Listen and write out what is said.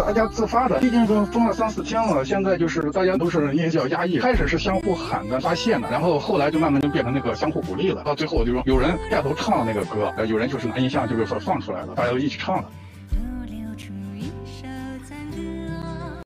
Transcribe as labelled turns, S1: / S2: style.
S1: 大家自发的，毕竟都封了三四天了，现在就是大家都是也比较压抑。开始是相互喊的、发泄的，然后后来就慢慢就变成那个相互鼓励了。到最后就说有人带头唱了那个歌，有人就是拿音像就是说放出来了，大家都一起唱了。